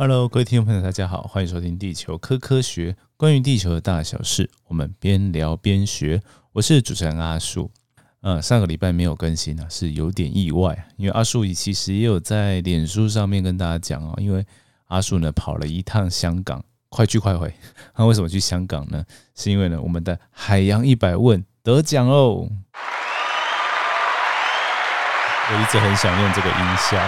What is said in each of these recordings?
Hello，各位听众朋友，大家好，欢迎收听《地球科科学》，关于地球的大小事，我们边聊边学。我是主持人阿树。呃，上个礼拜没有更新啊，是有点意外，因为阿树其实也有在脸书上面跟大家讲哦，因为阿树呢跑了一趟香港，快去快回。那 为什么去香港呢？是因为呢，我们的海洋一百问得奖哦。我一直很想用这个音效。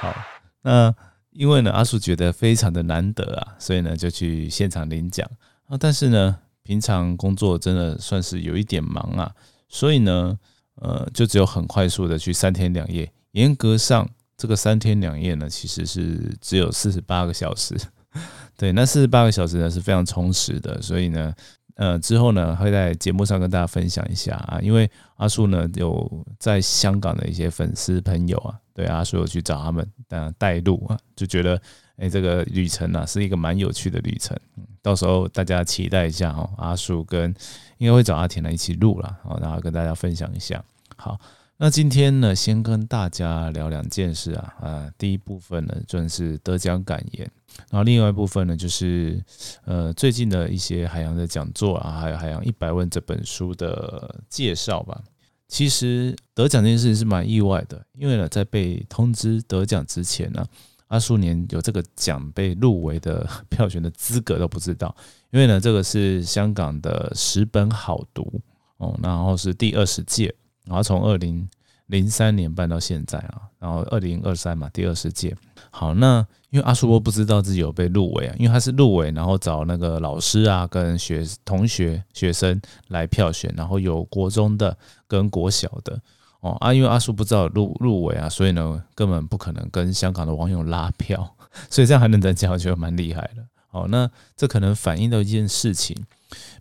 好。那因为呢，阿树觉得非常的难得啊，所以呢就去现场领奖啊。但是呢，平常工作真的算是有一点忙啊，所以呢，呃，就只有很快速的去三天两夜。严格上，这个三天两夜呢，其实是只有四十八个小时。对，那四十八个小时呢是非常充实的，所以呢。呃，之后呢，会在节目上跟大家分享一下啊，因为阿树呢有在香港的一些粉丝朋友啊，对阿树有去找他们呃带路啊，就觉得哎这个旅程呢是一个蛮有趣的旅程，到时候大家期待一下哈，阿树跟应该会找阿田来一起录了，好，然后跟大家分享一下。好，那今天呢，先跟大家聊两件事啊，啊，第一部分呢，就是得奖感言。然后另外一部分呢，就是呃最近的一些海洋的讲座啊，还有《海洋一百问》这本书的介绍吧。其实得奖这件事情是蛮意外的，因为呢，在被通知得奖之前呢，阿树连有这个奖被入围的票选的资格都不知道。因为呢，这个是香港的十本好读哦，然后是第二十届，然后从二零零三年办到现在啊，然后二零二三嘛，第二十届。好，那。因为阿叔波不知道自己有被入围啊，因为他是入围，然后找那个老师啊跟学同学学生来票选，然后有国中的跟国小的哦啊，因为阿叔不知道入入围啊，所以呢根本不可能跟香港的网友拉票，所以这样还能得奖，我觉得蛮厉害的。好，那这可能反映到一件事情，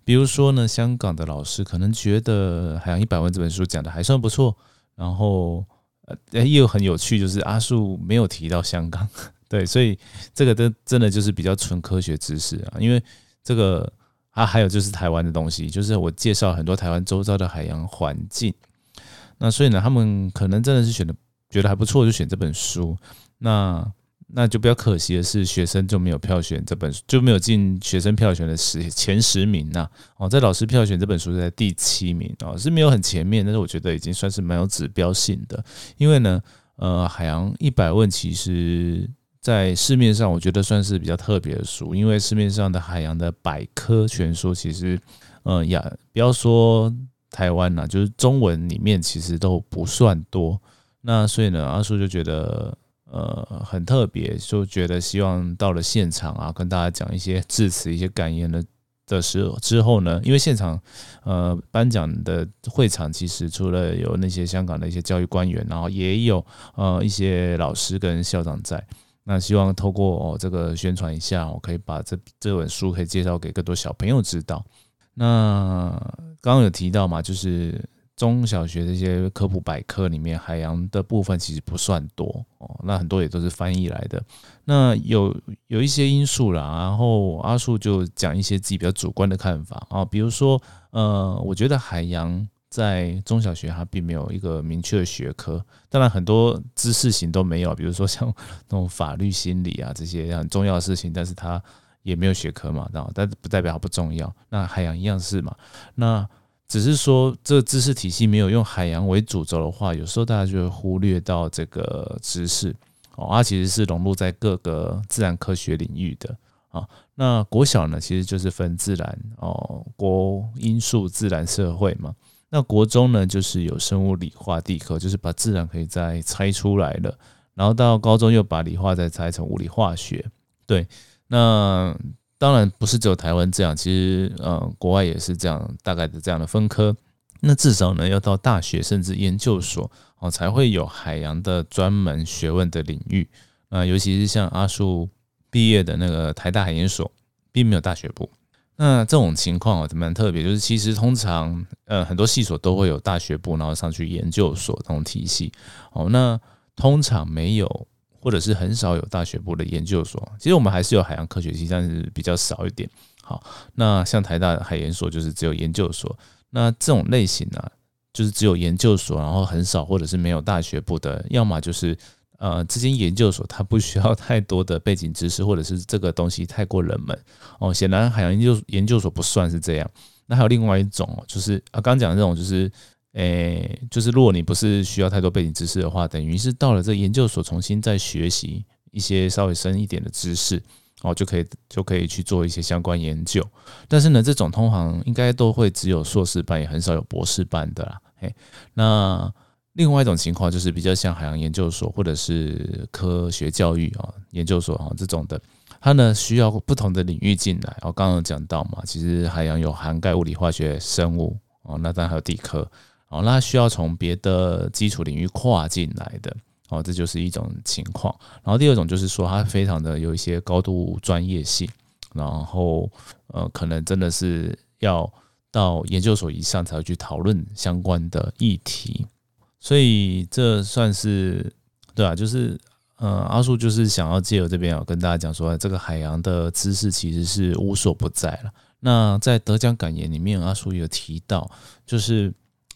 比如说呢，香港的老师可能觉得《海洋一百万》这本书讲的还算不错，然后呃又很有趣，就是阿树没有提到香港。对，所以这个都真的就是比较纯科学知识啊，因为这个啊，还有就是台湾的东西，就是我介绍很多台湾周遭的海洋环境，那所以呢，他们可能真的是选的觉得还不错，就选这本书。那那就比较可惜的是，学生就没有票选这本书，就没有进学生票选的十前十名呐。哦，在老师票选这本书是在第七名哦，是没有很前面，但是我觉得已经算是蛮有指标性的，因为呢，呃，海洋一百问其实。在市面上，我觉得算是比较特别的书，因为市面上的海洋的百科全书，其实，呃，呀，不要说台湾呐，就是中文里面其实都不算多。那所以呢，阿叔就觉得，呃，很特别，就觉得希望到了现场啊，跟大家讲一些致辞、一些感言的的时候之后呢，因为现场，呃，颁奖的会场其实除了有那些香港的一些教育官员，然后也有呃一些老师跟校长在。那希望透过哦这个宣传一下，我可以把这这本书可以介绍给更多小朋友知道。那刚刚有提到嘛，就是中小学这些科普百科里面，海洋的部分其实不算多哦。那很多也都是翻译来的。那有有一些因素啦，然后阿树就讲一些自己比较主观的看法啊，比如说呃，我觉得海洋。在中小学，它并没有一个明确的学科，当然很多知识型都没有，比如说像那种法律、心理啊这些很重要的事情，但是它也没有学科嘛，然后但不代表它不重要。那海洋一样是嘛？那只是说这个知识体系没有用海洋为主轴的话，有时候大家就会忽略到这个知识哦，它其实是融入在各个自然科学领域的啊。那国小呢，其实就是分自然哦，国因素、自然、社会嘛。那国中呢，就是有生物、理化、地科，就是把自然可以再拆出来了。然后到高中又把理化再拆成物理化学。对，那当然不是只有台湾这样，其实呃，国外也是这样，大概的这样的分科。那至少呢，要到大学甚至研究所哦，才会有海洋的专门学问的领域。啊，尤其是像阿树毕业的那个台大海研所，并没有大学部。那这种情况啊，蛮特别，就是其实通常，呃，很多系所都会有大学部，然后上去研究所这种体系。哦，那通常没有，或者是很少有大学部的研究所。其实我们还是有海洋科学系，但是比较少一点。好，那像台大海研所就是只有研究所。那这种类型呢，就是只有研究所，然后很少或者是没有大学部的，要么就是呃，这间研究所它不需要太多的背景知识，或者是这个东西太过冷门哦。显然海洋研究研究所不算是这样。那还有另外一种，就是啊，刚讲的这种，就是诶，就是如果你不是需要太多背景知识的话，等于是到了这研究所重新再学习一些稍微深一点的知识哦，就可以就可以去做一些相关研究。但是呢，这种通常应该都会只有硕士班，也很少有博士班的啦。嘿，那。另外一种情况就是比较像海洋研究所或者是科学教育啊研究所啊这种的，它呢需要不同的领域进来。我刚刚讲到嘛，其实海洋有涵盖物理、化学、生物哦，那当然还有地科哦，那需要从别的基础领域跨进来的哦，这就是一种情况。然后第二种就是说，它非常的有一些高度专业性，然后呃，可能真的是要到研究所以上才会去讨论相关的议题。所以这算是对啊，就是呃，阿叔就是想要借由这边啊，跟大家讲说，这个海洋的知识其实是无所不在了。那在得奖感言里面，阿叔有提到，就是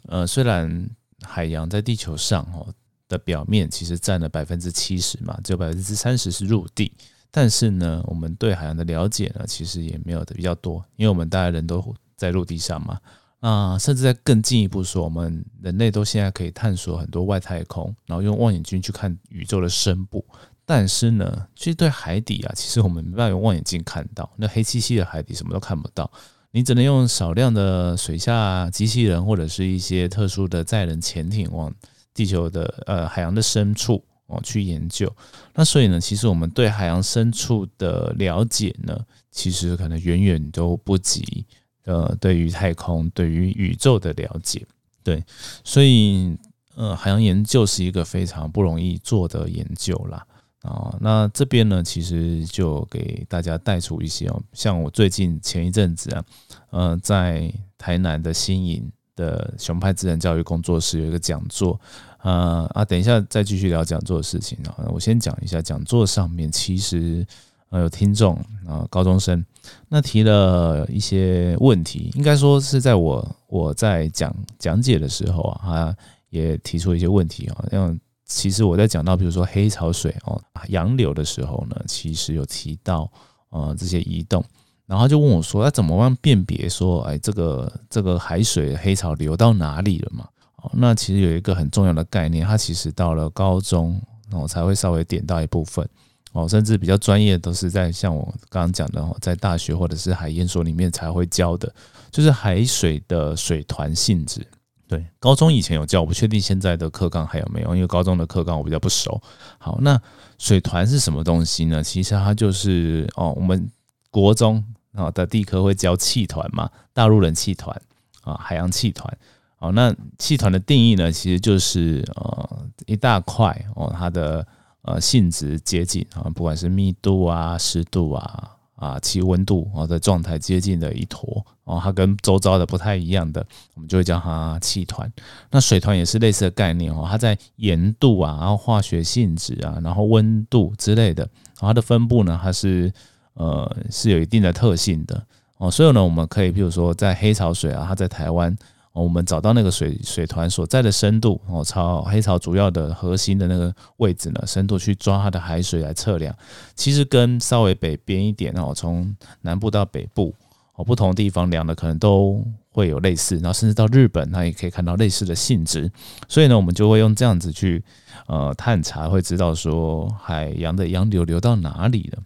呃，虽然海洋在地球上哦的表面其实占了百分之七十嘛，只有百分之三十是陆地，但是呢，我们对海洋的了解呢，其实也没有的比较多，因为我们大家人都在陆地上嘛。啊，甚至在更进一步说，我们人类都现在可以探索很多外太空，然后用望远镜去看宇宙的深部。但是呢，其实对海底啊，其实我们没办法用望远镜看到，那黑漆漆的海底什么都看不到。你只能用少量的水下机器人或者是一些特殊的载人潜艇往地球的呃海洋的深处哦去研究。那所以呢，其实我们对海洋深处的了解呢，其实可能远远都不及。呃，对于太空、对于宇宙的了解，对，所以呃，海洋研究是一个非常不容易做的研究啦。啊。那这边呢，其实就给大家带出一些哦，像我最近前一阵子啊，呃，在台南的新营的熊派自然教育工作室有一个讲座，啊啊，等一下再继续聊讲座的事情啊，我先讲一下讲座上面其实。呃，有听众啊，高中生，那提了一些问题，应该说是在我我在讲讲解的时候啊，他也提出一些问题啊。因为其实我在讲到比如说黑潮水哦，洋流的时候呢，其实有提到呃这些移动，然后就问我说，那怎么样辨别说，哎，这个这个海水黑潮流到哪里了嘛？哦，那其实有一个很重要的概念，它其实到了高中哦才会稍微点到一部分。哦，甚至比较专业都是在像我刚刚讲的哦，在大学或者是海研所里面才会教的，就是海水的水团性质。对，高中以前有教，我不确定现在的课纲还有没有，因为高中的课纲我比较不熟。好，那水团是什么东西呢？其实它就是哦，我们国中啊的地科会教气团嘛，大陆人气团啊，海洋气团。哦，那气团的定义呢，其实就是呃一大块哦，它的。呃，性质接近啊，不管是密度啊、湿度啊、啊气温度啊的状态接近的一坨哦，它跟周遭的不太一样的，我们就会叫它气团。那水团也是类似的概念哦，它在盐度啊，然后化学性质啊，然后温度之类的，然后它的分布呢，它是呃是有一定的特性的哦。所以呢，我们可以比如说在黑潮水啊，它在台湾。哦我们找到那个水水团所在的深度哦，朝黑潮主要的核心的那个位置呢，深度去抓它的海水来测量，其实跟稍微北边一点哦，从南部到北部哦，不同地方量的可能都会有类似，然后甚至到日本，它也可以看到类似的性质。所以呢，我们就会用这样子去呃探查，会知道说海洋的洋流流到哪里了。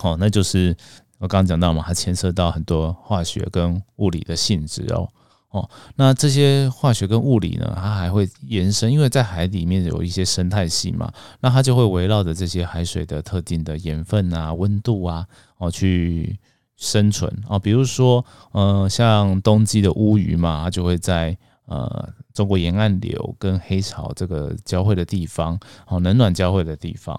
哦，那就是我刚刚讲到嘛，它牵涉到很多化学跟物理的性质哦。哦，那这些化学跟物理呢，它还会延伸，因为在海里面有一些生态系嘛，那它就会围绕着这些海水的特定的盐分啊、温度啊，哦去生存哦。比如说，呃，像冬季的乌鱼嘛，它就会在呃中国沿岸流跟黑潮这个交汇的地方，哦冷暖交汇的地方。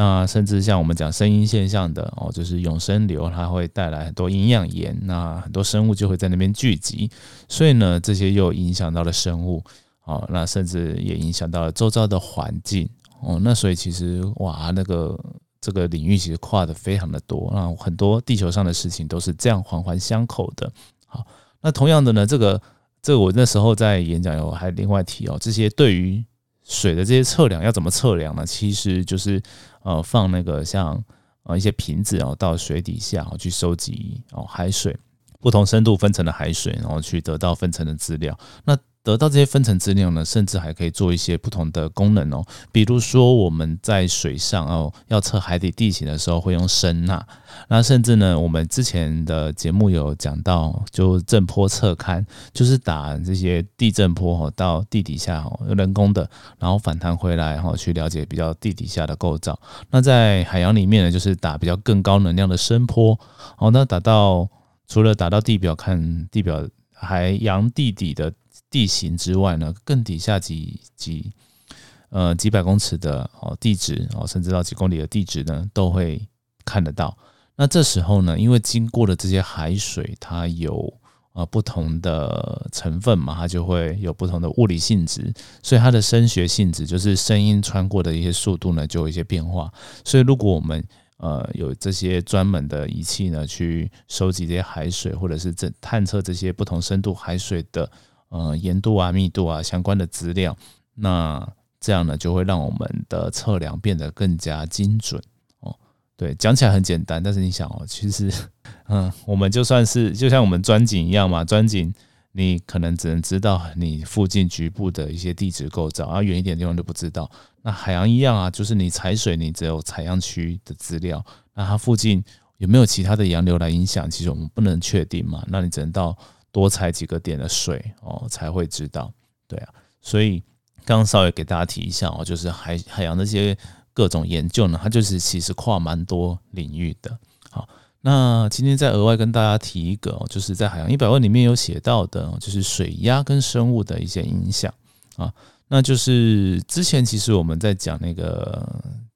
那甚至像我们讲声音现象的哦，就是永生流，它会带来很多营养盐，那很多生物就会在那边聚集，所以呢，这些又影响到了生物，哦，那甚至也影响到了周遭的环境，哦，那所以其实哇，那个这个领域其实跨的非常的多，那很多地球上的事情都是这样环环相扣的。好，那同样的呢，这个这我那时候在演讲有还另外提哦，这些对于水的这些测量要怎么测量呢？其实就是呃放那个像呃一些瓶子然后到水底下然后去收集哦海水不同深度分层的海水，然后去得到分层的资料。那得到这些分层资料呢，甚至还可以做一些不同的功能哦。比如说我们在水上哦，要测海底地形的时候会用声呐。那甚至呢，我们之前的节目有讲到，就震波测勘，就是打这些地震波哦到地底下哦，人工的，然后反弹回来哈，去了解比较地底下的构造。那在海洋里面呢，就是打比较更高能量的声波哦。那打到除了打到地表看地表海洋地底的。地形之外呢，更底下几几呃几百公尺的哦地质哦，甚至到几公里的地质呢，都会看得到。那这时候呢，因为经过的这些海水，它有呃不同的成分嘛，它就会有不同的物理性质，所以它的声学性质，就是声音穿过的一些速度呢，就有一些变化。所以如果我们呃有这些专门的仪器呢，去收集这些海水，或者是这探测这些不同深度海水的。呃，盐度啊、密度啊相关的资料，那这样呢就会让我们的测量变得更加精准哦。对，讲起来很简单，但是你想哦，其实，嗯，我们就算是就像我们钻井一样嘛，钻井你可能只能知道你附近局部的一些地质构造，而远一点地方就不知道。那海洋一样啊，就是你采水，你只有采样区的资料，那它附近有没有其他的洋流来影响，其实我们不能确定嘛。那你只能到。多采几个点的水哦，才会知道。对啊，所以刚稍微给大家提一下哦，就是海海洋那些各种研究呢，它就是其实跨蛮多领域的。好，那今天再额外跟大家提一个，就是在海洋一百问里面有写到的，就是水压跟生物的一些影响啊。那就是之前其实我们在讲那个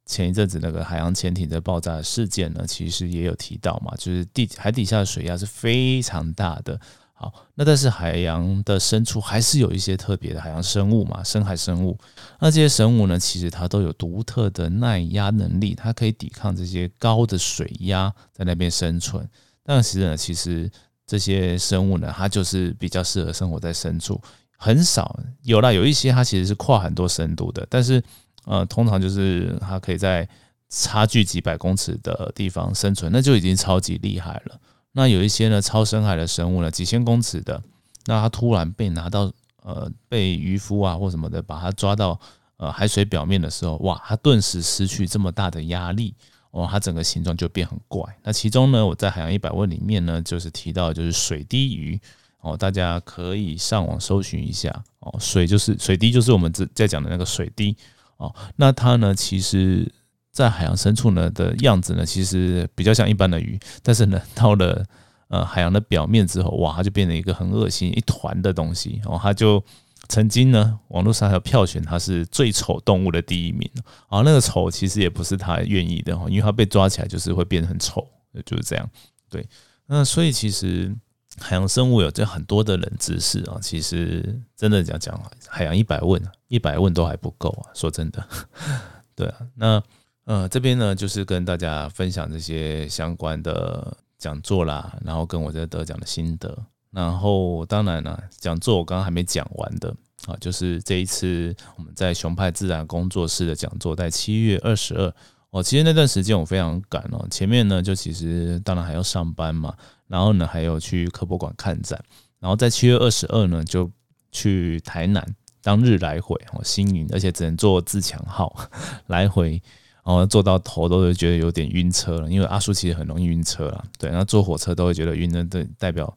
前一阵子那个海洋潜艇的爆炸事件呢，其实也有提到嘛，就是地海底下的水压是非常大的。好，那但是海洋的深处还是有一些特别的海洋生物嘛，深海生物。那这些生物呢，其实它都有独特的耐压能力，它可以抵抗这些高的水压，在那边生存。但是呢，其实这些生物呢，它就是比较适合生活在深处，很少有啦，有一些它其实是跨很多深度的，但是呃，通常就是它可以在差距几百公尺的地方生存，那就已经超级厉害了。那有一些呢，超深海的生物呢，几千公尺的，那它突然被拿到，呃，被渔夫啊或什么的把它抓到，呃，海水表面的时候，哇，它顿时失去这么大的压力，哦，它整个形状就变很怪。那其中呢，我在海洋一百问里面呢，就是提到就是水滴鱼，哦，大家可以上网搜寻一下，哦，水就是水滴，就是我们在在讲的那个水滴，哦，那它呢，其实。在海洋深处呢的样子呢，其实比较像一般的鱼，但是呢，到了呃海洋的表面之后，哇，它就变成一个很恶心一团的东西。然后它就曾经呢，网络上还有票选它是最丑动物的第一名。啊，那个丑其实也不是它愿意的，因为它被抓起来就是会变得很丑，就是这样。对，那所以其实海洋生物有这很多的冷知识啊，其实真的讲讲海洋一百问，一百问都还不够啊。说真的，对啊，那。呃，这边呢就是跟大家分享这些相关的讲座啦，然后跟我这得奖的心得，然后当然呢，讲座我刚刚还没讲完的啊，就是这一次我们在熊派自然工作室的讲座，在七月二十二，哦，其实那段时间我非常赶哦，前面呢就其实当然还要上班嘛，然后呢还有去科博馆看展，然后在七月二十二呢就去台南当日来回哦，新营，而且只能坐自强号 来回。然后坐到头都会觉得有点晕车了，因为阿叔其实很容易晕车了。对，然后坐火车都会觉得晕的，对，代表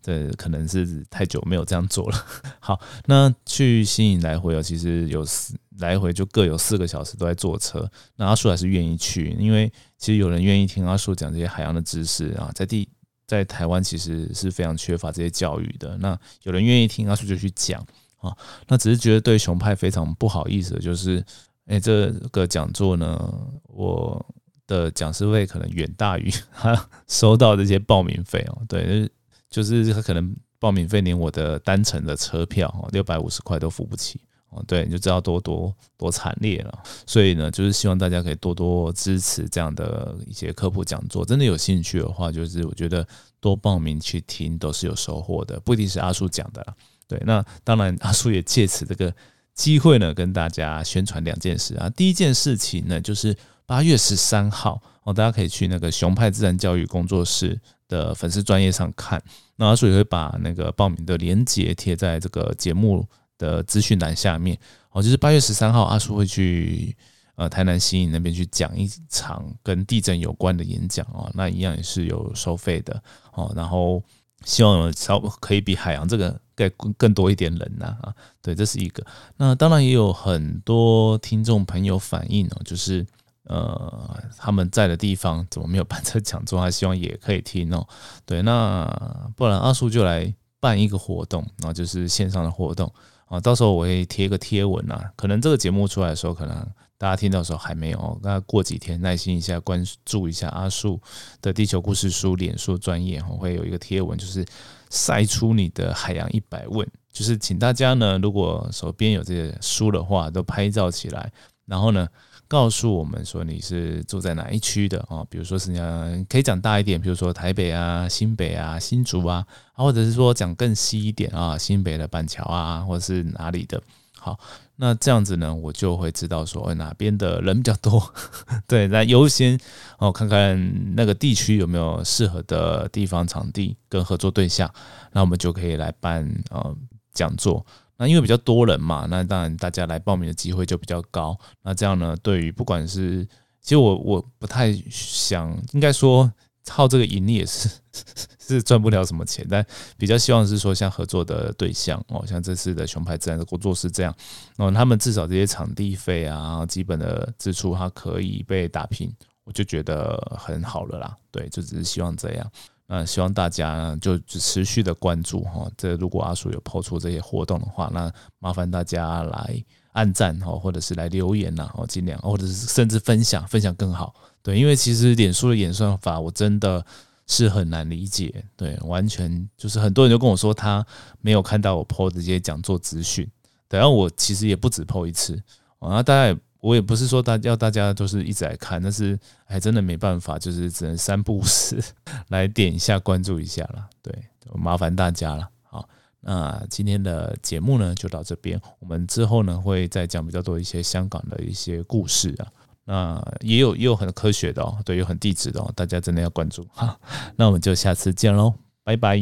这可能是太久没有这样做了。好，那去新营来回哦，其实有四来回就各有四个小时都在坐车。那阿叔还是愿意去，因为其实有人愿意听阿叔讲这些海洋的知识啊，在地在台湾其实是非常缺乏这些教育的。那有人愿意听阿叔就去讲啊，那只是觉得对熊派非常不好意思，就是。哎，这个讲座呢，我的讲师费可能远大于他收到这些报名费哦。对，就是他可能报名费连我的单程的车票哦，六百五十块都付不起哦。对，你就知道多多多惨烈了。所以呢，就是希望大家可以多多支持这样的一些科普讲座。真的有兴趣的话，就是我觉得多报名去听都是有收获的，不一定是阿叔讲的啦。对，那当然阿叔也借此这个。机会呢，跟大家宣传两件事啊。第一件事情呢，就是八月十三号哦，大家可以去那个熊派自然教育工作室的粉丝专业上看，那阿叔也会把那个报名的链接贴在这个节目的资讯栏下面哦。就是八月十三号，阿叔会去呃台南新营那边去讲一场跟地震有关的演讲哦，那一样也是有收费的哦，然后。希望稍可以比海洋这个更更多一点人呐啊，对，这是一个。那当然也有很多听众朋友反映哦，就是呃他们在的地方怎么没有办这讲座，他希望也可以听哦。对，那不然阿叔就来办一个活动，然后就是线上的活动啊，到时候我会贴个贴文啊，可能这个节目出来的时候可能。大家听到的时候还没有，那过几天耐心一下，关注一下阿树的地球故事书脸书专业哈，会有一个贴文，就是晒出你的海洋一百问，就是请大家呢，如果手边有这些书的话，都拍照起来，然后呢，告诉我们说你是住在哪一区的啊，比如说是讲可以讲大一点，比如说台北啊、新北啊、新竹啊，或者是说讲更细一点啊，新北的板桥啊，或者是哪里的。好，那这样子呢，我就会知道说哪边的人比较多，对，那优先哦看看那个地区有没有适合的地方场地跟合作对象，那我们就可以来办呃讲座。那因为比较多人嘛，那当然大家来报名的机会就比较高。那这样呢，对于不管是其实我我不太想，应该说。靠这个盈利也是 是赚不了什么钱，但比较希望是说像合作的对象哦，像这次的熊牌自然的工作室这样，哦，他们至少这些场地费啊，基本的支出它可以被打平，我就觉得很好了啦。对，就只是希望这样。那希望大家就持续的关注哈。这如果阿叔有抛出这些活动的话，那麻烦大家来按赞哈，或者是来留言呐，哦，尽量，或者是甚至分享，分享更好。对，因为其实脸书的演算法我真的是很难理解，对，完全就是很多人就跟我说他没有看到我 PO 这些讲座资讯，对，然后我其实也不止 PO 一次，啊，大家我也不是说大要大家都是一直来看，但是还真的没办法，就是只能三不五时 来点一下关注一下了，对，麻烦大家了，好，那今天的节目呢就到这边，我们之后呢会再讲比较多一些香港的一些故事啊。那也有也有很科学的哦，对，有很地质的哦，大家真的要关注哈。那我们就下次见喽，拜拜。